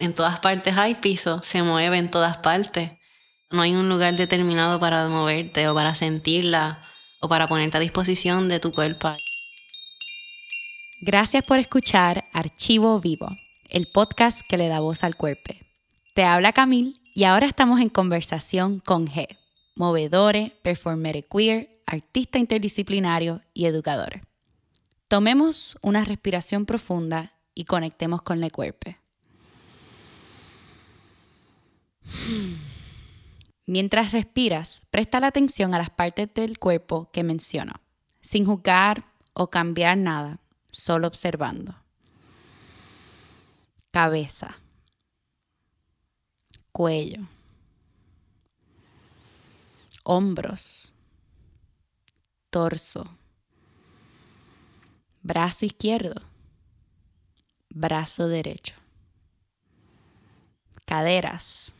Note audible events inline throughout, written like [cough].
En todas partes hay piso, se mueve en todas partes. No hay un lugar determinado para moverte o para sentirla o para ponerte a disposición de tu cuerpo. Gracias por escuchar Archivo Vivo, el podcast que le da voz al cuerpo. Te habla Camil y ahora estamos en conversación con G, movedores, performer queer, artista interdisciplinario y educador. Tomemos una respiración profunda y conectemos con el cuerpo. Mientras respiras, presta la atención a las partes del cuerpo que menciono, sin juzgar o cambiar nada, solo observando. Cabeza, cuello, hombros, torso, brazo izquierdo, brazo derecho, caderas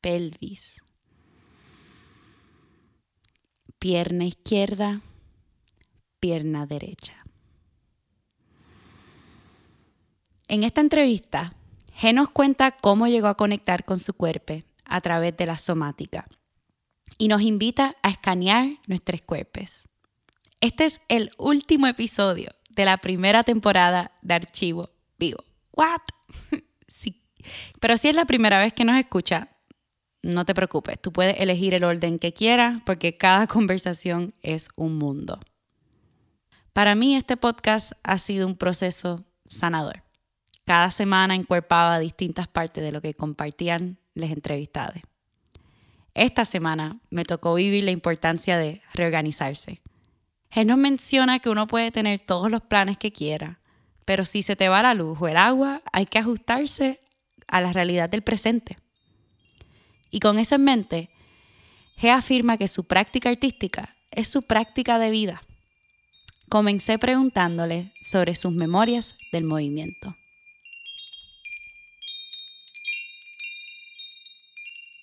pelvis. Pierna izquierda, pierna derecha. En esta entrevista, G nos cuenta cómo llegó a conectar con su cuerpo a través de la somática y nos invita a escanear nuestros cuerpos. Este es el último episodio de la primera temporada de Archivo Vivo. ¿What? [laughs] sí. Pero si es la primera vez que nos escucha, no te preocupes, tú puedes elegir el orden que quieras porque cada [laughs] conversación es un mundo. Para mí este podcast ha sido un proceso sanador. Cada semana encuerpaba distintas partes de lo que compartían les entrevistados. Esta semana me tocó vivir la importancia de reorganizarse. Él nos menciona que uno puede tener todos los planes que quiera, pero si se te va la luz o el agua, hay que ajustarse a la realidad del presente. Y con eso en mente, G afirma que su práctica artística es su práctica de vida. Comencé preguntándole sobre sus memorias del movimiento.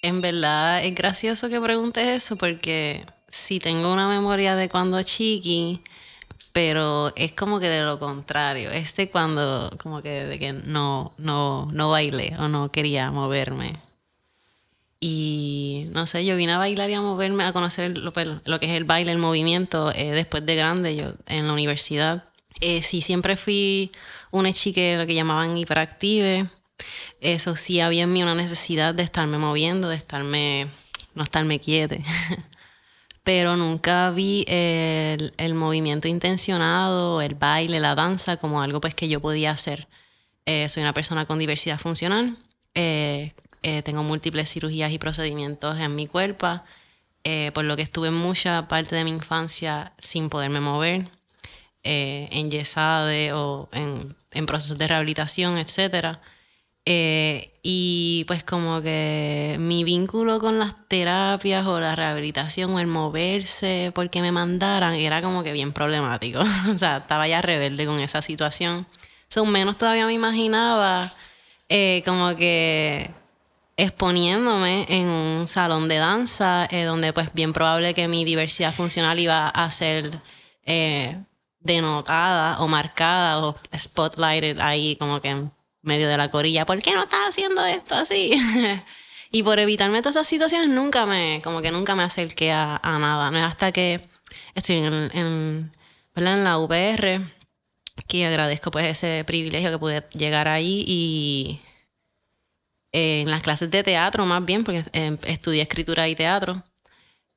En verdad es gracioso que preguntes eso porque sí tengo una memoria de cuando chiqui, pero es como que de lo contrario. Este cuando como que de que no, no, no bailé o no quería moverme. Y no sé, yo vine a bailar y a moverme, a conocer lo, pues, que es el baile, el movimiento, eh, después de grande, yo en la universidad. Eh, sí, siempre fui una chica lo que llamaban hiperactive. Eso sí, había en mí una necesidad de estarme moviendo, de estarme, no estarme quieta. [laughs] Pero nunca vi el, el, movimiento intencionado, el baile, la danza como algo pues que yo podía hacer. Eh, soy una persona con diversidad funcional. Eh, eh, tengo múltiples cirugías y procedimientos en mi cuerpo, eh, por lo que estuve mucha parte de mi infancia sin poderme mover, eh, en yesade o en, en, procesos de rehabilitación, etc. y pues como que mi vínculo con las terapias o la rehabilitación o el moverse porque me mandaran era como que bien problemático. [laughs] o sea, estaba ya rebelde con esa situación. Son menos todavía me imaginaba como que exponiéndome en un salón de danza, eh, donde pues bien probable que mi diversidad funcional iba a ser eh, denotada o marcada o spotlighted ahí como que en medio de la corilla. ¿Por qué no estás haciendo esto así? [laughs] y por evitarme todas esas situaciones nunca me, como que nunca me acerqué a, nada. No es hasta que estoy en, en, en la UPR que agradezco pues ese privilegio que pude llegar ahí y en las clases de teatro más bien, porque em, estudié escritura y teatro.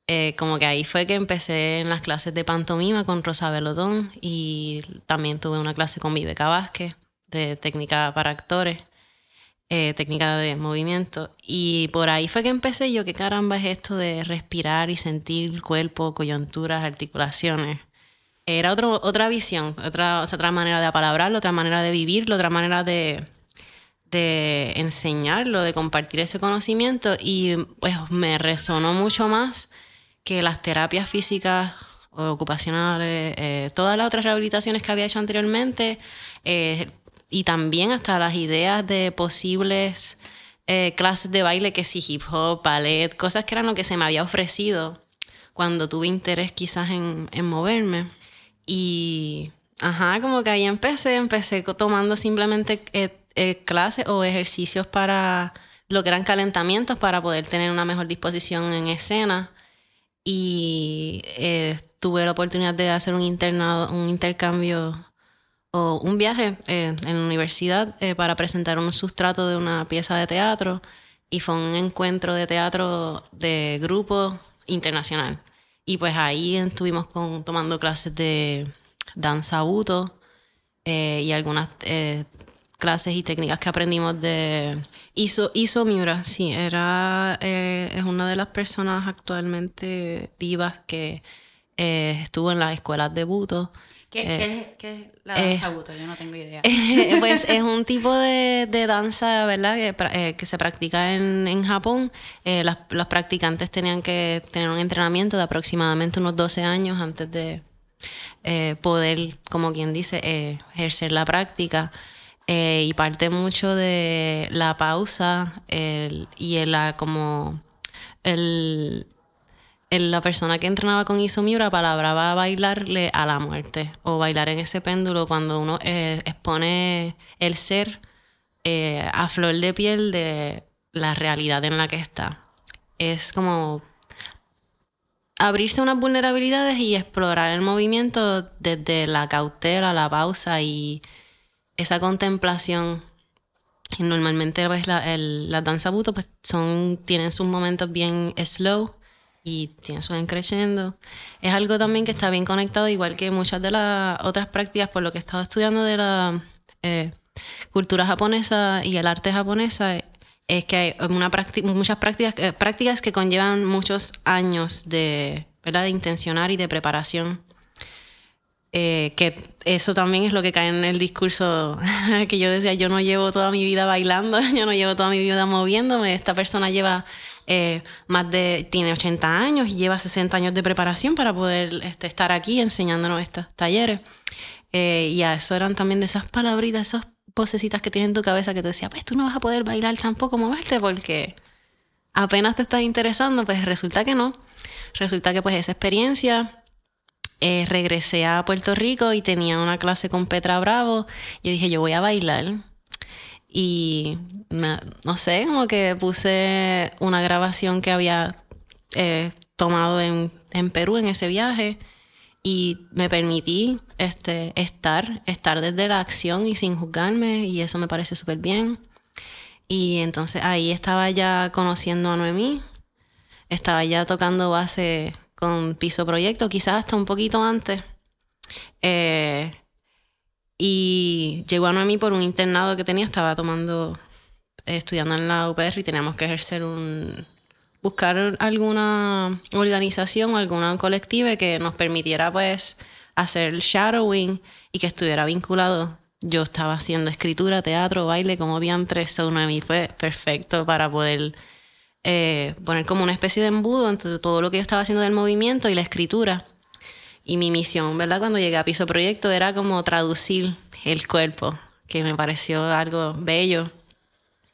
Eh, como que ahí fue que empecé en las clases de pantomima con Rosa Belotón y también tuve una clase con Viveca Vázquez de técnica para actores, eh, técnica de movimiento. Y por ahí fue que empecé yo, qué caramba es esto de respirar y sentir cuerpo, coyunturas, articulaciones. Era otro, otra visión, otra, otra manera de apalabrarlo, otra manera de vivirlo, otra manera de, de enseñarlo, de compartir ese conocimiento y pues me resonó mucho más que las terapias físicas o ocupacionales, eh, todas las otras rehabilitaciones que había hecho anteriormente eh, y también hasta las ideas de posibles eh, clases de baile que sí, hip hop, ballet, cosas que eran lo que se me había ofrecido cuando tuve interés quizás en, en moverme. Y, ajá, como que ahí empecé, empecé tomando simplemente eh, clases o ejercicios para lo que eran calentamientos para poder tener una mejor disposición en escena. Y eh, tuve la oportunidad de hacer un internado, un intercambio o un viaje en la universidad para presentar un sustrato de una pieza de teatro y fue un encuentro de teatro de grupo internacional. Y pues ahí estuvimos con, tomando clases de danza buto eh, y algunas eh, clases y técnicas que aprendimos de Iso, Iso Miura. Sí, era, eh, es una de las personas actualmente vivas que estuvo en las escuelas de buto ¿Qué, es, la danza buto? Yo no tengo idea. [laughs] pues es un tipo de, danza, ¿verdad? Que, que, se practica en, en Japón. las, las, practicantes tenían que tener un entrenamiento de aproximadamente unos 12 años antes de poder, como quien dice, ejercer la práctica. Y parte mucho de la pausa el, y el, la, como el la persona que entrenaba con Isomiura palabraba bailarle a la muerte o bailar en ese péndulo cuando uno eh, expone el ser eh, a flor de piel de la realidad en la que está. Es como abrirse unas vulnerabilidades y explorar el movimiento desde la cautela, la pausa y esa contemplación. Normalmente pues, la, danza buto pues, son, tienen sus momentos bien slow y tiene su creciendo. Es algo también que está bien conectado, igual que muchas de las otras prácticas, por lo que he estado estudiando de la eh, cultura japonesa y el arte japonesa, es que hay muchas prácticas, eh, prácticas que conllevan muchos años de, ¿verdad? de intencionar y de preparación. Eh, que eso también es lo que cae en el discurso [laughs] que yo decía, yo no llevo toda mi vida bailando, [laughs] yo no llevo toda mi vida moviéndome, esta persona lleva eh, más de, tiene 80 años y lleva 60 años de preparación para poder este, estar aquí enseñándonos estos talleres. Eh, y a eso eran también de esas palabritas, esas vocecitas que tienes en tu cabeza que te decía, pues tú no vas a poder bailar tampoco, moverte, porque apenas te estás interesando, pues resulta que no. Resulta que pues esa experiencia eh, regresé a Puerto Rico y tenía una clase con Petra Bravo. Y dije, yo voy a bailar. Y no sé, como que puse una grabación que había eh, tomado en, Perú en ese viaje y me permití este, estar, estar desde la acción y sin juzgarme y eso me parece súper bien. Y entonces ahí estaba ya conociendo a Noemí, estaba ya tocando base con Piso Proyecto, quizás hasta un poquito antes. Eh, y llegó a Noemí por un internado que tenía, estaba tomando, estudiando en la UPR y teníamos que ejercer un, buscar alguna organización alguna colectiva que nos permitiera pues hacer el shadowing y que estuviera vinculado. Yo estaba haciendo escritura, teatro, baile, como diantres, so Noemí fue perfecto para poder eh, poner como una especie de embudo entre todo lo que yo estaba haciendo del movimiento y la escritura. Y mi misión, ¿verdad? Cuando llegué a Piso Proyecto era como traducir el cuerpo, que me pareció algo bello.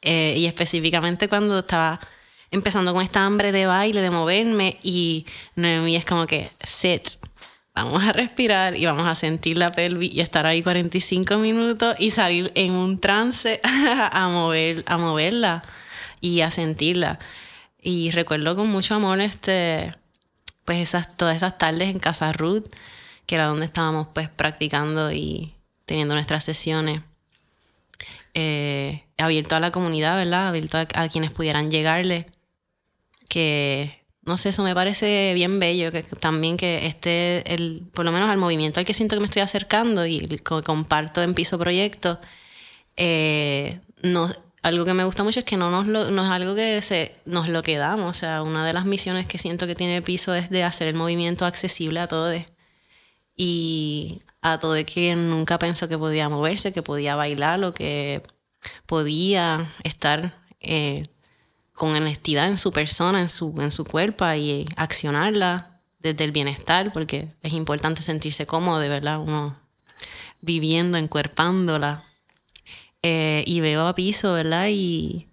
Eh, y específicamente cuando estaba empezando con esta hambre de baile, de moverme, y Noemí es como que, sit, vamos a respirar y vamos a sentir la pelvis y estar ahí 45 minutos y salir en un trance [laughs] a, mover, a moverla y a sentirla. Y recuerdo con mucho amor este pues esas, todas esas tardes en Casa Ruth, que era donde estábamos pues practicando y teniendo nuestras sesiones. Eh, abierto a la comunidad, ¿verdad? Abierto a, quienes pudieran llegarle. Que, no sé, eso me parece bien bello, que también que esté, el, por lo menos al movimiento al que siento que me estoy acercando y que comparto en Piso Proyecto, eh, no, algo que me gusta mucho es que no, nos lo, no es algo que se, nos lo quedamos. O sea, una de las misiones que siento que tiene piso es de hacer el movimiento accesible a todos. Y a todo quien nunca pensó que podía moverse, que podía bailar o que podía estar eh, con honestidad en su persona, en su, en su cuerpo y accionarla desde el bienestar, porque es importante sentirse cómodo, de verdad, uno viviendo, encuerpándola eh, y veo a piso, ¿verdad? Y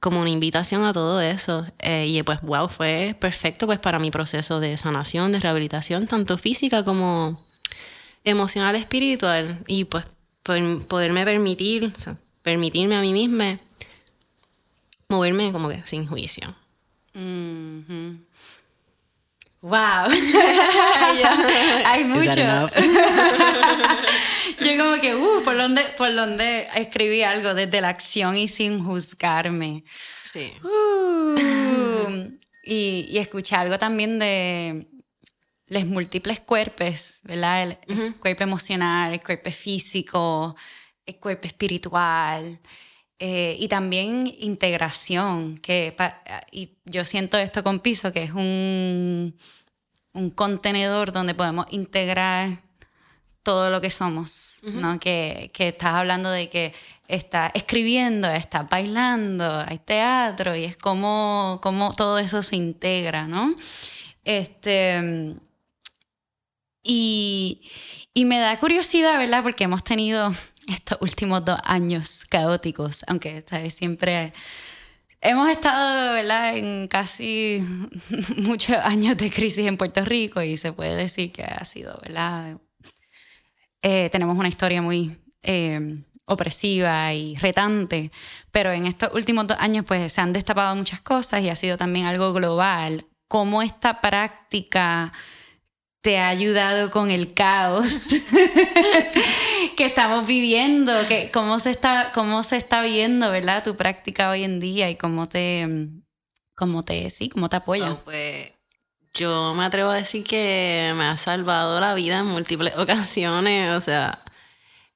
como una invitación a todo eso. Eh, y pues, wow, fue perfecto pues para mi proceso de sanación, de rehabilitación, tanto física como emocional, espiritual. Y pues poderme permitir permitirme a mí misma moverme como que sin juicio. Wow. [laughs] [laughs] Hay mucho. [laughs] Yo como que, uh, ¿por dónde, ¿por dónde escribí algo? Desde la acción y sin juzgarme. Sí. Uh, y, y escuché algo también de los múltiples cuerpos, ¿verdad? El, cuerpo emocional, el cuerpo físico, el cuerpo espiritual. Eh, y también integración, que y yo siento esto con piso, que es un, un contenedor donde podemos integrar todo lo que somos, ¿no? Que, que, estás hablando de que está escribiendo, está bailando, hay teatro y es como, como todo eso se integra, ¿no? Este, y, y me da curiosidad, ¿verdad? Porque hemos tenido estos últimos dos años caóticos, aunque ¿sabes? siempre hemos estado ¿verdad? en casi [laughs] muchos años de crisis en Puerto Rico y se puede decir que ha sido, ¿verdad? Eh, tenemos una historia muy eh, opresiva y retante, pero en estos últimos dos años pues se han destapado muchas cosas y ha sido también algo global. ¿Cómo esta práctica te ha ayudado con el caos [laughs] que estamos viviendo, que cómo se está, cómo se está viendo, ¿verdad? Tu práctica hoy en día y cómo te, cómo te, sí, cómo te apoya. pues yo me atrevo a decir que me ha salvado la vida en múltiples [laughs] ocasiones, o sea,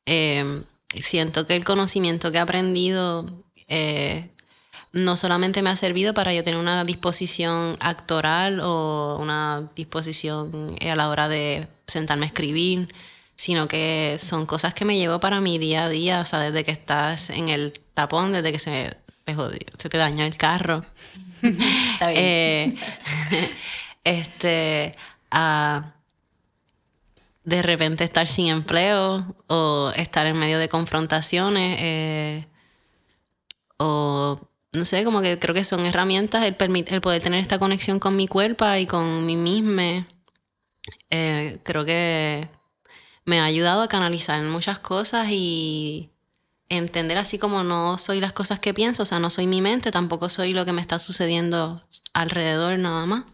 em, siento que el conocimiento que he aprendido eh, no solamente me ha servido para yo tener una disposición actoral o una disposición a la hora de sentarme a escribir, sino que son cosas que me llevo para mi día a día, o sea, desde que estás en el tapón, desde que se te, jodió, se te dañó el carro. Está bien. [laughs] Eh, [laughs] este, a de repente estar sin empleo o estar en medio de confrontaciones eh, o no sé, como que creo que son herramientas el, el poder tener esta conexión con mi cuerpo y con mí misma. Eh, creo que me ha ayudado a canalizar muchas cosas y entender así como no soy las cosas que pienso, o sea, no soy mi mente, tampoco soy lo que me está sucediendo alrededor nada más.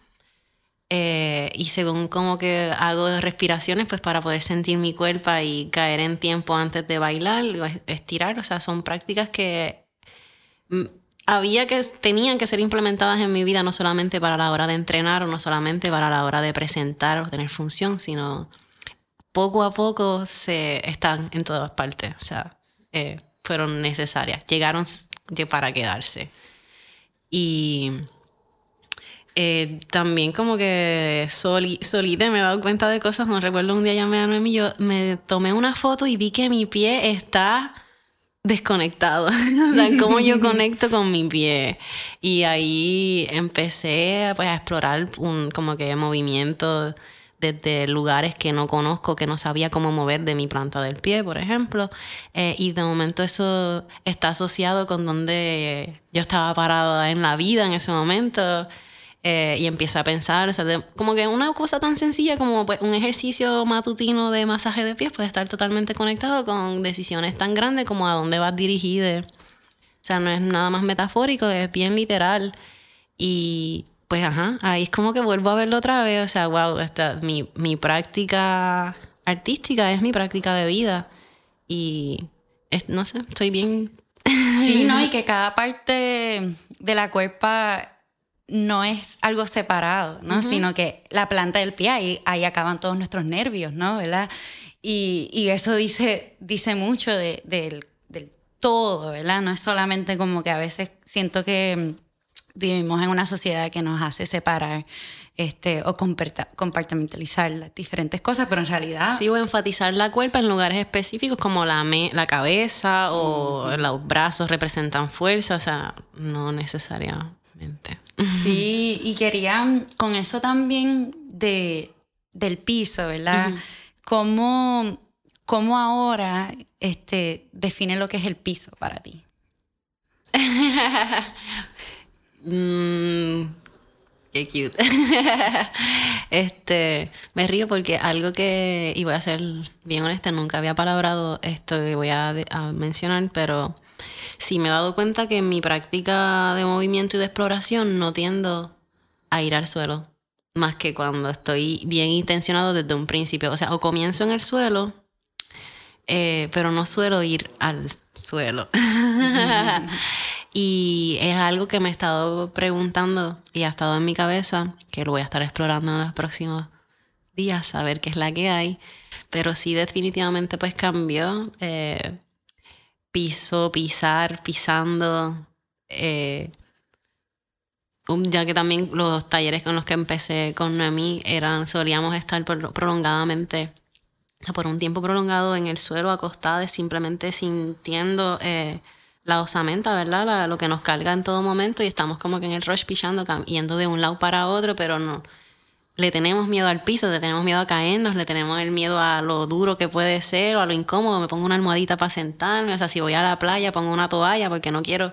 Eh, y según como que hago respiraciones, pues para poder sentir mi cuerpo y caer en tiempo antes de bailar, estirar, o sea, son prácticas que había que, tenían que ser implementadas en mi vida no solamente para la hora de entrenar o no solamente para la hora de presentar o tener función, sino poco a poco se están en todas partes. O sea, eh, fueron necesarias, llegaron para quedarse. Y eh, también como que solita me he dado cuenta de cosas. No recuerdo un día llamé a Noemi, yo me tomé una foto y vi que mi pie está desconectado, [laughs] o sea, cómo yo conecto con mi pie. Y ahí empecé pues, a explorar un como que movimiento desde lugares que no conozco, que no sabía cómo mover de mi planta del pie, por ejemplo. Eh, y de momento eso está asociado con donde yo estaba parada en la vida en ese momento. Eh, y empieza a pensar, o sea, como que una cosa tan sencilla como pues, un ejercicio matutino de masaje de pies puede estar totalmente conectado con decisiones tan grandes como a dónde vas dirigida. O sea, no es nada más metafórico, es bien literal. Y pues, ajá, ahí es como que vuelvo a verlo otra vez. O sea, wow, esta, mi, mi práctica artística es mi práctica de vida. Y no sé, estoy bien. Sí, ¿no? [laughs] Y que cada parte de la cuerpa no es algo separado, ¿no? Sino que la planta del pie, ahí, ahí acaban todos nuestros nervios, ¿no? ¿Verdad? Y, y eso dice, dice mucho de, del todo, ¿verdad? No es solamente como que a veces siento que vivimos en una sociedad que nos hace separar este, o compartimentalizar las diferentes cosas, pero en realidad... Sí, o enfatizar la cuerpa en lugares específicos como la, la cabeza o los brazos representan fuerza, o sea, no necesariamente. Sí, [laughs] y quería con eso también de, del piso, ¿verdad? ¿Cómo, ahora este, define lo que es el piso para ti? [laughs] Mm, qué cute. [laughs] este, me río porque algo que, y voy a ser bien honesta, nunca había palabrado esto que voy a, a mencionar, pero sí me he dado cuenta que en mi práctica de movimiento y de exploración no tiendo a ir al suelo, más que cuando estoy bien intencionado desde un principio. O sea, o comienzo en el suelo, eh, pero no suelo ir al suelo. [laughs] y es algo que me he estado preguntando y ha estado en mi cabeza, que lo voy a estar explorando en los próximos días, a ver qué es la que hay. Pero sí, definitivamente, pues cambió. Eh, piso, pisar, pisando. Eh, ya que también los talleres con los que empecé con Noemí eran, solíamos estar prolongadamente, por un tiempo prolongado en el suelo, acostadas, simplemente sintiendo eh, la osamenta, ¿verdad? lo que nos carga en todo momento y estamos como que en el rush pillando, yendo de un lado para otro, pero no, le tenemos miedo al piso, le tenemos miedo a caernos, le tenemos el miedo a lo duro que puede ser o a lo incómodo. Me pongo una almohadita para sentarme, o sea, si voy a la playa pongo una toalla porque no quiero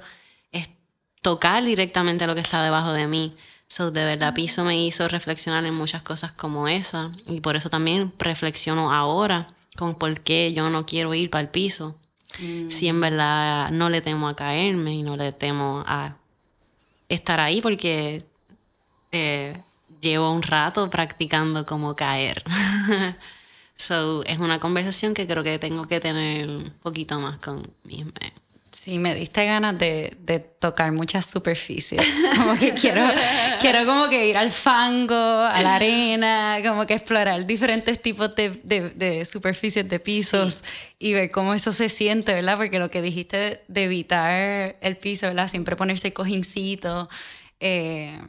tocar directamente lo que está debajo de mí. So, de verdad, piso me hizo reflexionar en muchas cosas como esa y por eso también reflexiono ahora con por qué yo no quiero ir para el piso. Mm. Si en verdad no le temo a caerme y no le temo a estar ahí porque... Eh, llevo un rato practicando cómo caer. [laughs] so, es una conversación que creo que tengo que tener un poquito más con misma. Sí, me diste ganas de, de, tocar muchas superficies. [laughs] Como que quiero, quiero como que ir al fango, a la arena, como que explorar diferentes tipos de, de, de superficies, de pisos y ver cómo eso se siente, ¿verdad? Porque lo que dijiste de evitar el piso, ¿verdad? Siempre ponerse cojincito. Eh,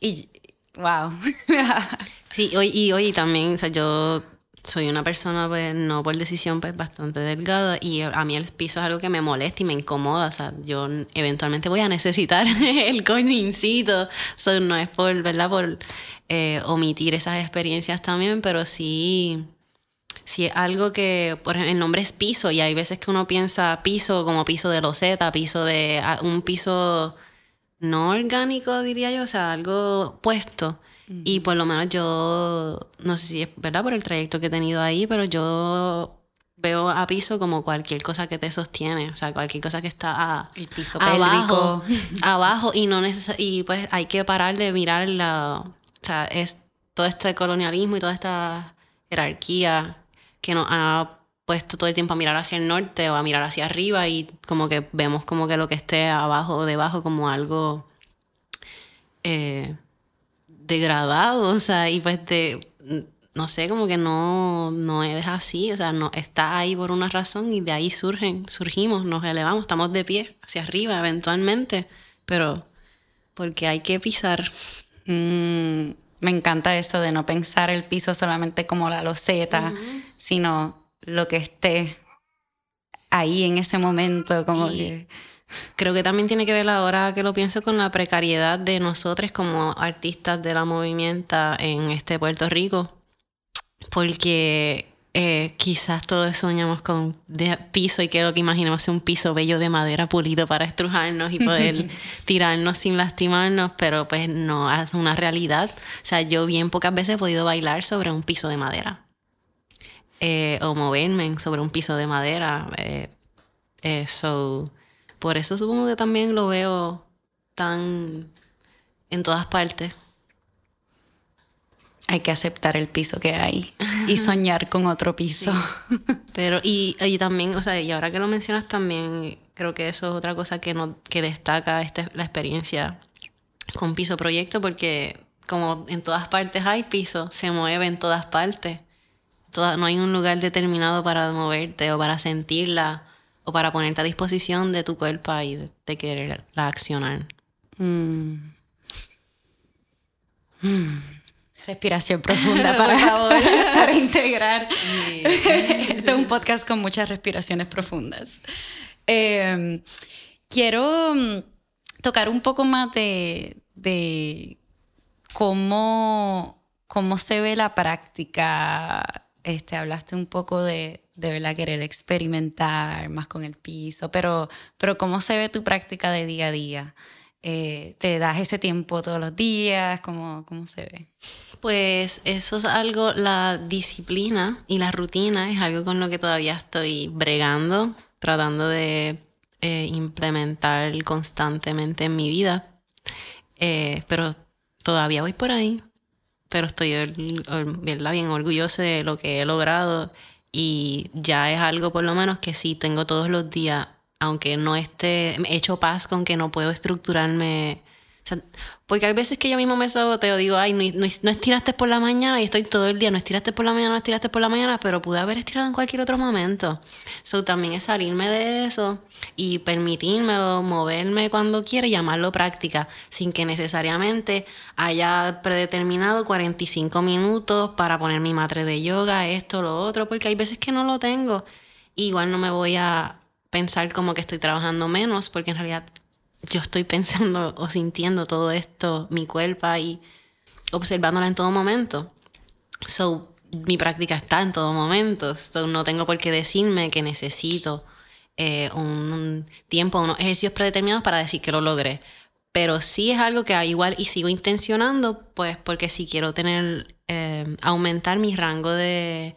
y Wow. [laughs] sí, hoy, y hoy también, o sea, yo soy una persona, pues, no por decisión, pues, bastante delgada y a mí el piso es algo que me molesta y me incomoda, o sea, yo eventualmente voy a necesitar [laughs] el coñincito, so, no es por, ¿verdad?, por eh, omitir esas experiencias también, pero sí, sí es algo que, por ejemplo, el nombre es piso y hay veces que uno piensa piso como piso de loseta, piso de, ah, un piso no orgánico, diría yo, o sea, algo puesto. Y por lo menos yo, no sé si es verdad por el trayecto que he tenido ahí, pero yo veo a piso como cualquier cosa que te sostiene, o sea, cualquier cosa que está a, el piso abajo, abajo y no y pues hay que parar de mirar la, o sea, es todo este colonialismo y toda esta jerarquía que nos ha puesto todo el tiempo a mirar hacia el norte o a mirar hacia arriba y como que vemos como que lo que esté abajo o debajo como algo eh, degradado, o sea, y pues de, no sé, como que no, no es así, o sea, no, está ahí por una razón y de ahí surgen, surgimos, nos elevamos, estamos de pie hacia arriba eventualmente, pero porque hay que pisar. Mm, me encanta eso de no pensar el piso solamente como la loseta, sino lo que esté ahí en ese momento, como que... Creo que también tiene que ver ahora que lo pienso con la precariedad de nosotros como artistas de la movimiento en este Puerto Rico, porque eh, quizás todos soñamos con piso y quiero que imaginemos un piso bello de madera pulido para estrujarnos y poder [laughs] tirarnos sin lastimarnos, pero pues no es una realidad. O sea, yo bien pocas veces he podido bailar sobre un piso de madera. Eh, o moverme sobre un piso de madera. Eh, eso, por eso supongo que también lo veo tan en todas partes. Hay que aceptar el piso que hay y [laughs] soñar con otro piso. [laughs] Pero, y, y, también, o sea, y ahora que lo mencionas también, creo que eso es otra cosa que, no, que destaca este, la experiencia con Piso Proyecto, porque como en todas partes hay piso, se mueve en todas partes no hay un lugar determinado para moverte o para sentirla o para ponerte a disposición de tu cuerpo y de, querer la accionar. Mm. Mm. Respiración profunda [laughs] para, favor. [laughs] para integrar. este es un podcast con muchas respiraciones profundas. Em, quiero mm, tocar un poco más de, de cómo, cómo se ve la práctica este, hablaste un poco de, de verdad querer experimentar más con el piso, pero, pero ¿cómo se ve tu práctica de día a día? Eh, ¿Te das ese tiempo todos los días? ¿Cómo, ¿Cómo se ve? Pues eso es algo, la disciplina y la rutina es algo con lo que todavía estoy bregando, tratando de eh, implementar constantemente en mi vida. Eh, pero todavía voy por ahí. Pero estoy bien orgullosa de lo que he logrado. Y ya es algo por lo menos que sí tengo todos los días, aunque no esté he hecho paz con que no puedo estructurarme porque hay veces que yo mismo me saboteo, digo, ay, no, no, estiraste por la mañana y estoy todo el día, no estiraste por la mañana, no estiraste por la mañana, pero pude haber estirado en cualquier otro momento. So, también es salirme de eso y permitírmelo, moverme cuando quiera y llamarlo práctica, sin que necesariamente haya predeterminado 45 minutos para poner mi madre de yoga, esto, lo otro, porque hay veces que no lo tengo. Igual no me voy a pensar como que estoy trabajando menos, porque en realidad yo estoy pensando [laughs] o sintiendo todo esto, mi cuerpo y observándola en todo momento. So, mi práctica está en todo momento. So, no tengo por qué decirme que necesito eh, un, tiempo, unos ejercicios predeterminados para decir que lo logré. Pero sí es algo que igual y sigo intencionando, pues porque si quiero tener, eh, aumentar mi rango de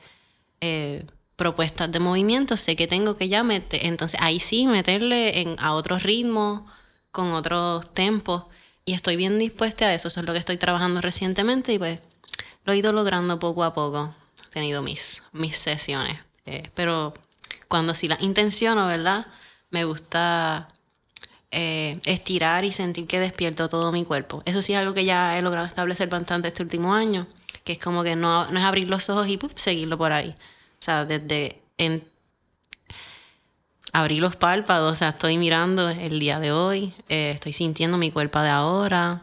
eh, propuestas de movimiento, sé que tengo que ya meter, entonces ahí sí meterle a otros ritmos con otros tempos y estoy bien dispuesta a eso. Eso es lo que estoy trabajando recientemente y pues lo he ido logrando poco a poco. He tenido mis, mis sesiones. Eh, pero cuando sí las intenciono, ¿verdad? Me gusta eh, estirar y sentir que despierto todo mi cuerpo. Eso sí es algo que ya he logrado establecer bastante este último año, que es como que no, no es abrir los ojos y seguirlo por ahí. O sea, desde abrí los párpados, o sea, estoy mirando el día de hoy, eh, estoy sintiendo mi cuerpo de ahora,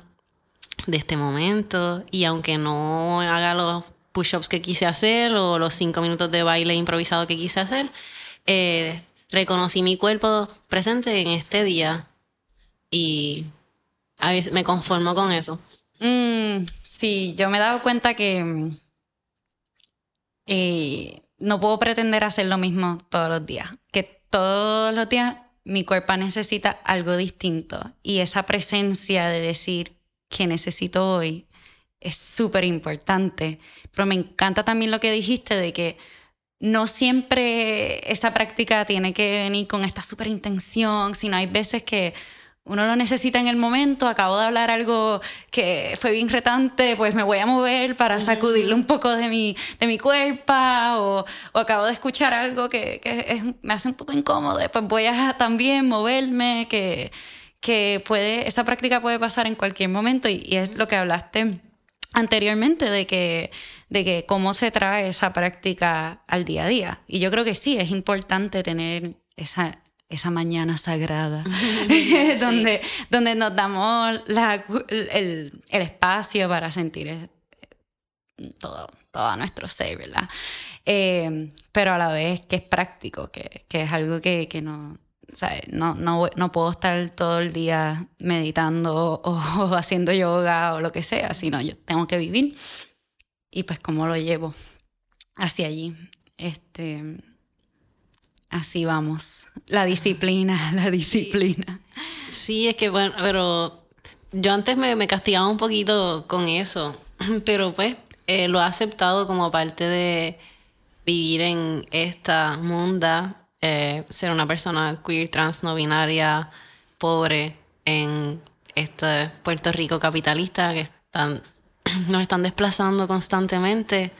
de este momento, y aunque no haga los push-ups que quise hacer o los cinco minutos de baile improvisado que quise hacer, eh, reconocí mi cuerpo presente en este día y me conformo con eso. Mm, sí, yo me he dado cuenta que eh, no puedo pretender hacer lo mismo todos los días, que todos los días mi cuerpo necesita algo distinto y esa presencia de decir que necesito hoy es súper importante. Pero me encanta también lo que dijiste de que no siempre esa práctica tiene que venir con esta súper intención, sino hay veces que uno lo necesita en el momento, acabo de hablar algo que fue bien retante, pues me voy a mover para sacudirle un poco de mi, de mi cuerpo, o, o acabo de escuchar algo que, que me hace un poco incómodo, pues voy a también moverme, que, que puede, esa práctica puede pasar en cualquier momento y, y, es lo que hablaste anteriormente de que, de que cómo se trae esa práctica al día a día. Y yo creo que sí, es importante tener esa, esa mañana sagrada, [laughs] [laughs] donde, donde nos damos el, espacio para sentir eh, todo, todo nuestro ser, ¿verdad? Eh, pero a la vez que es práctico, que, es algo que, no, no, no, no, puedo estar todo el día meditando o, [laughs] o, haciendo yoga o lo que sea, sino yo tengo que vivir. Y pues cómo lo llevo hacia allí. Este, así vamos. La disciplina, [laughs] la disciplina. Sí, es que bueno, pero yo antes me, castigaba un poquito con eso, [clears throat] pero pues eh, lo he aceptado como parte de vivir en esta munda, eh, ser una persona queer, trans, no binaria, pobre en este Puerto Rico capitalista que están, [clears throat] nos están desplazando constantemente.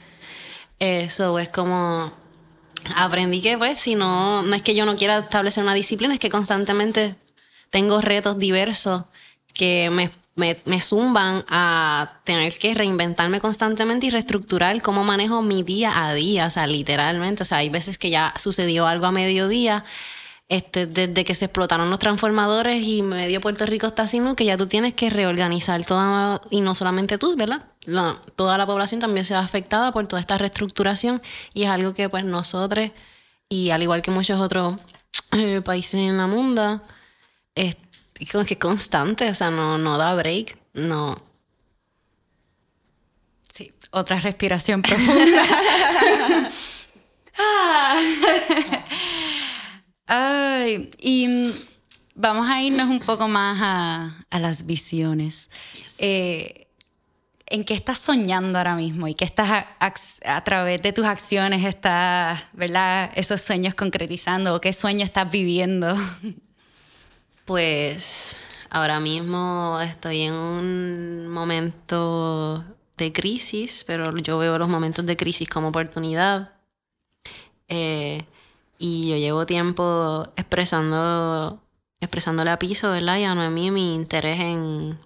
Eso es como aprendí que pues si no, no es que yo no quiera establecer una disciplina, es que constantemente tengo retos diversos que me, me, me, zumban a tener que reinventarme constantemente y reestructurar cómo manejo mi día a día, o sea, literalmente, o sea, hay veces que ya sucedió algo a mediodía este, desde que se explotaron los transformadores y medio Puerto Rico está así, que ya tú tienes que reorganizar toda, y no solamente tú, ¿verdad? toda la población también se va afectada por toda esta reestructuración y es algo que pues nosotros, y al igual que muchos otros eh, países en la mundo, es como que constante, o sea, no, no da break, no. Sí, otra respiración profunda. [laughs] [laughs] ah. [laughs] Ay, y mm, vamos a irnos un poco más a, las visiones. Eh, ¿En qué estás soñando ahora mismo? ¿Y qué estás a, través de tus acciones estás, verdad, esos sueños concretizando? ¿O qué sueño estás viviendo? [laughs] Pues ahora mismo estoy en un momento de crisis, pero yo veo los momentos de crisis como oportunidad. Eh, y yo llevo tiempo expresando, expresándole a Piso, ¿verdad? Y a Noemí mi interés en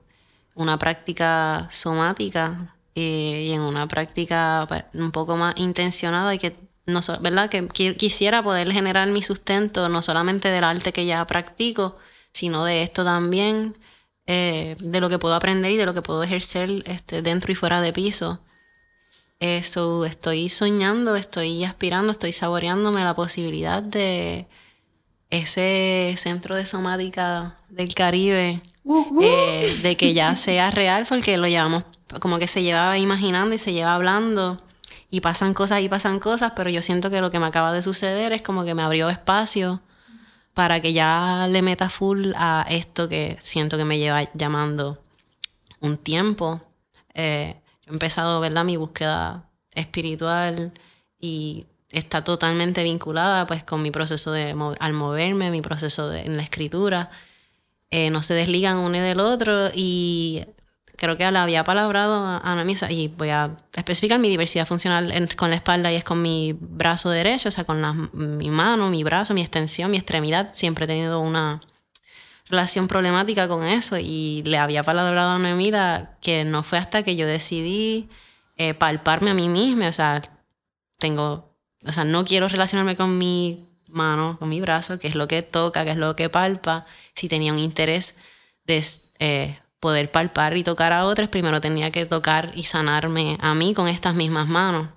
una práctica somática eh, y en una práctica pues, un poco más intencionada y que no verdad que quisiera poder generar mi sustento no solamente del arte que ya practico sino de esto también eh, de lo que puedo aprender y de lo que puedo ejercer este, dentro y fuera de piso eso estoy soñando estoy aspirando estoy saboreándome la posibilidad de ese centro de somática del Caribe, eh, de que ya sea real, porque lo llevamos como que se lleva imaginando y se lleva hablando y pasan cosas y pasan cosas, pero yo siento que lo que me acaba de suceder es como que me abrió espacio para que ya le meta full a esto que siento que me lleva llamando un tiempo. Eh, empezado, ¿verdad? Mi búsqueda espiritual y está totalmente vinculada pues con mi proceso de al moverme, mi proceso de, en la escritura. Eh, no se desligan uno del otro y creo que le había palabrado a Ana Misa y voy a especificar mi diversidad funcional con la espalda y es con mi brazo derecho, o sea, con la, mi mano, mi brazo, mi extensión, mi extremidad. Siempre he tenido una relación problemática con eso y le había palabrado a Ana que no fue hasta que yo decidí eh, palparme a mí misma, o sea, tengo o sea, no quiero relacionarme con mi mano, con mi brazo, que es lo que toca, que es lo que palpa. Si tenía un interés de eh, poder palpar y tocar a otros, primero tenía que tocar y sanarme a mí con estas mismas manos.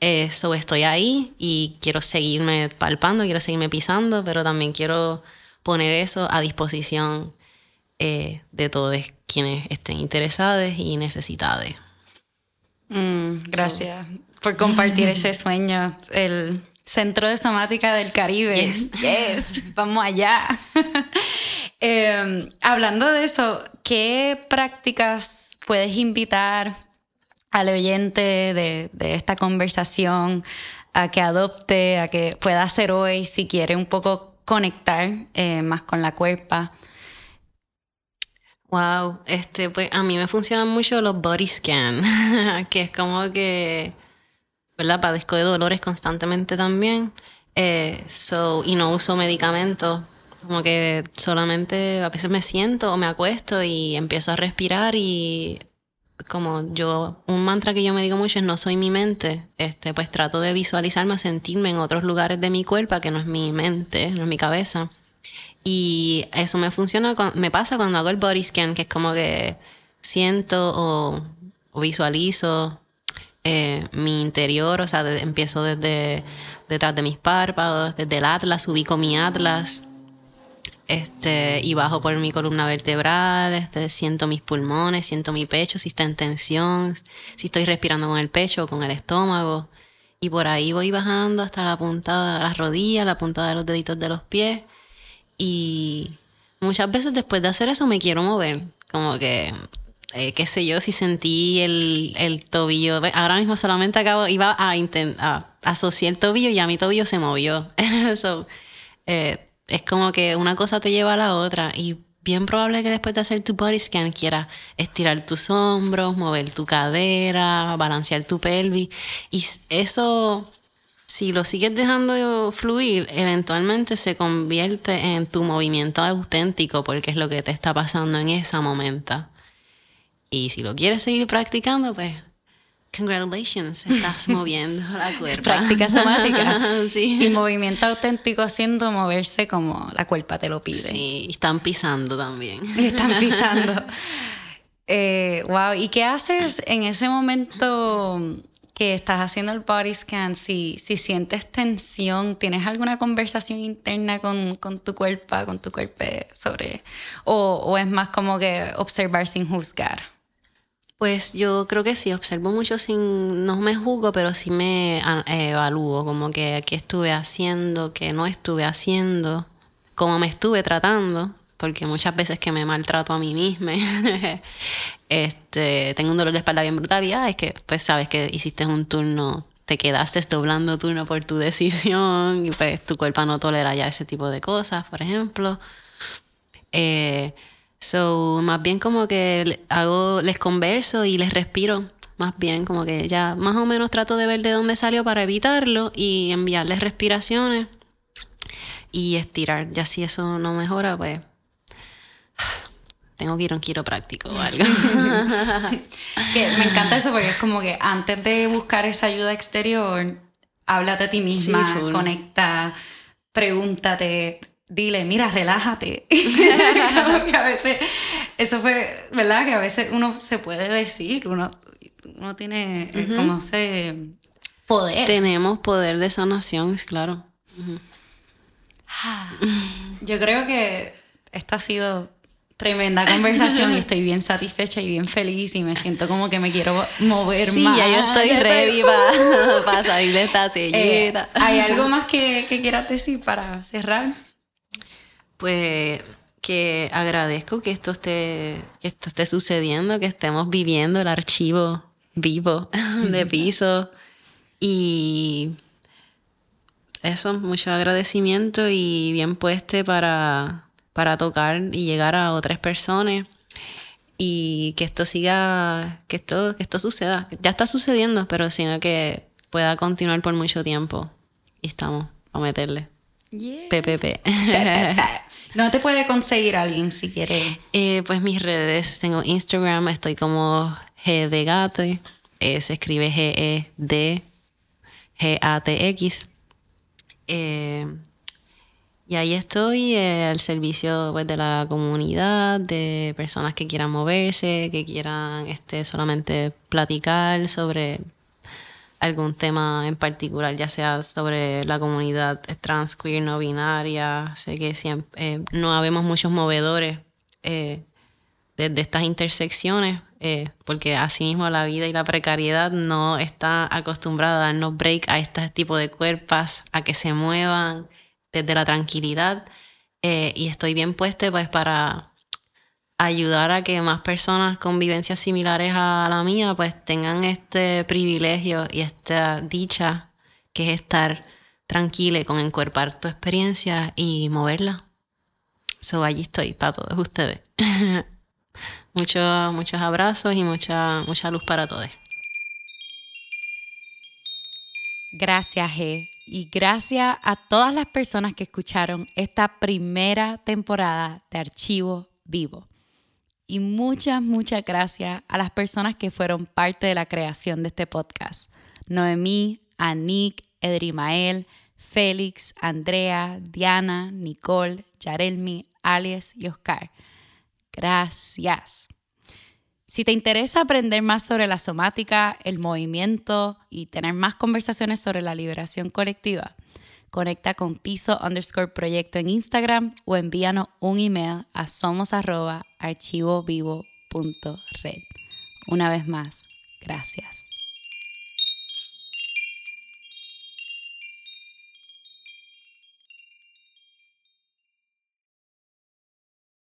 Eso estoy ahí y quiero seguirme palpando, quiero seguirme pisando, pero también quiero poner eso a disposición eh, de todos quienes estén interesados y necesitados. Mm, gracias por compartir ese [laughs] sueño. El Centro de Somática del Caribe. Yes. Vamos allá. [laughs] Em, hablando de eso, ¿qué prácticas puedes invitar al oyente de, esta conversación a que adopte, a que pueda hacer hoy si quiere un poco conectar eh, más con la cuerpa? Wow, este, pues a mí me funcionan mucho los body scan, [laughs] que es como que ¿verdad? Padezco de dolores constantemente también. Eh, so, y no uso medicamentos. Como que solamente a veces me siento o me acuesto y empiezo a respirar y como yo, un mantra que yo me digo mucho es no soy mi mente, este, pues trato de visualizarme sentirme en otros lugares de mi cuerpo que no es mi mente, no es mi cabeza. Y eso me funciona, me pasa cuando hago el body scan, que es como que siento o, visualizo eh, mi interior, o sea, empiezo desde detrás de mis párpados, desde el atlas, ubico mi atlas, este, y bajo por mi columna vertebral, este, siento mis pulmones, siento mi pecho, si está en tensión, si estoy respirando con el pecho o con el estómago, y por ahí voy bajando hasta la punta de las rodillas, la punta de los deditos de los pies, y muchas veces después de hacer eso me quiero mover, como que eh, qué sé yo, si sentí el, tobillo. Ahora mismo solamente acabo, iba a, intentar asociar el tobillo y a mi tobillo se movió. [laughs] so, eh, es como que una cosa te lleva a la otra y bien probable que después de hacer tu body scan quieras estirar tus hombros, mover tu cadera, balancear tu pelvis. Y eso, si lo sigues dejando fluir, eventualmente se convierte en tu movimiento auténtico porque es lo que te está pasando en ese momento. Y si lo quieres seguir practicando, pues congratulations, estás [laughs] moviendo la cuerpa. Práctica somática. [laughs] sí. Y movimiento auténtico haciendo moverse como la cuerpa te lo pide. Sí, están pisando también. [laughs] Están pisando. eh, wow, ¿y qué haces en ese momento que estás haciendo el body scan? Si, si sientes tensión, ¿tienes alguna conversación interna con, con tu cuerpo, con tu cuerpo sobre... O, o es más como que observar sin juzgar? Pues yo creo que sí, observo mucho sin, no me juzgo, pero sí me ah, evalúo, como que qué estuve haciendo, qué no estuve haciendo, cómo me estuve tratando, porque muchas veces que me maltrato a mí misma, [laughs] este, tengo un dolor de espalda bien brutal y ah, es que pues sabes que hiciste un turno, te quedaste doblando turno por tu decisión y pues tu cuerpo no tolera ya ese tipo de cosas, por ejemplo. Eh, so, más bien como que hago, les converso y les respiro. Más bien como que ya más o menos trato de ver de dónde salió para evitarlo y enviarles respiraciones y estirar. Ya si eso no mejora, pues [sighs] tengo que ir a un quiropráctico o algo. [laughs] que me encanta eso porque es como que antes de buscar esa ayuda exterior, háblate a ti misma, conecta, pregúntate, dile, mira, relájate. [laughs] [laughs] que a veces, eso fue, ¿verdad? Que a veces uno se puede decir, uno, uno tiene como ese poder. Tenemos poder de sanación, claro. Yo creo que esta ha sido tremenda conversación y [laughs] estoy bien satisfecha y bien feliz y me siento como que me quiero mover más. Sí, ya yo estoy re viva para salir de esta eh, sillita. ¿Hay algo más que, que quieras decir para cerrar? Pues que agradezco que esto esté, que esto esté sucediendo, que estemos viviendo el archivo vivo [laughs] de piso y eso, mucho agradecimiento y bien pueste para, para tocar y llegar a otras personas y que esto siga, que esto, que esto suceda. Ya está sucediendo, pero sino que pueda continuar por mucho tiempo. Y estamos a meterle. PPP. [laughs] ¿No te puede conseguir alguien si quiere? Eh, pues mis redes, tengo Instagram, estoy como G de eh, se escribe G-E-D-G-A-T-X. Eh, y ahí estoy al servicio pues, de la comunidad, de personas que quieran moverse, que quieran este, solamente platicar sobre algún tema en particular, ya sea sobre la comunidad trans, queer, no binaria. Sé que siempre, eh, no habemos muchos movedores de, estas intersecciones, porque asimismo la vida y la precariedad no está acostumbrada a darnos break a este tipo de cuerpos, a que se muevan desde la tranquilidad. Eh, y estoy bien puesta pues para ayudar a que más personas con vivencias similares a la mía pues tengan este privilegio y esta dicha que es estar tranquila con encuerpar tu experiencia y moverla. So allí estoy para todos ustedes. [laughs] muchos, muchos abrazos y mucha, mucha luz para todos. Gracias, G. Y gracias a todas las personas que escucharon esta primera temporada de Archivo Vivo. Y muchas, muchas gracias a las personas que fueron parte de la creación de este podcast. Noemí, Anik, Edrimael, Félix, Andrea, Diana, Nicole, Yarelmi, Alias y Oscar. Gracias. Si te interesa aprender más sobre la somática, el movimiento y tener más conversaciones sobre la liberación colectiva, conecta con piso underscore proyecto en Instagram o envíanos un email a somos archivovivo.red. Una vez más, gracias.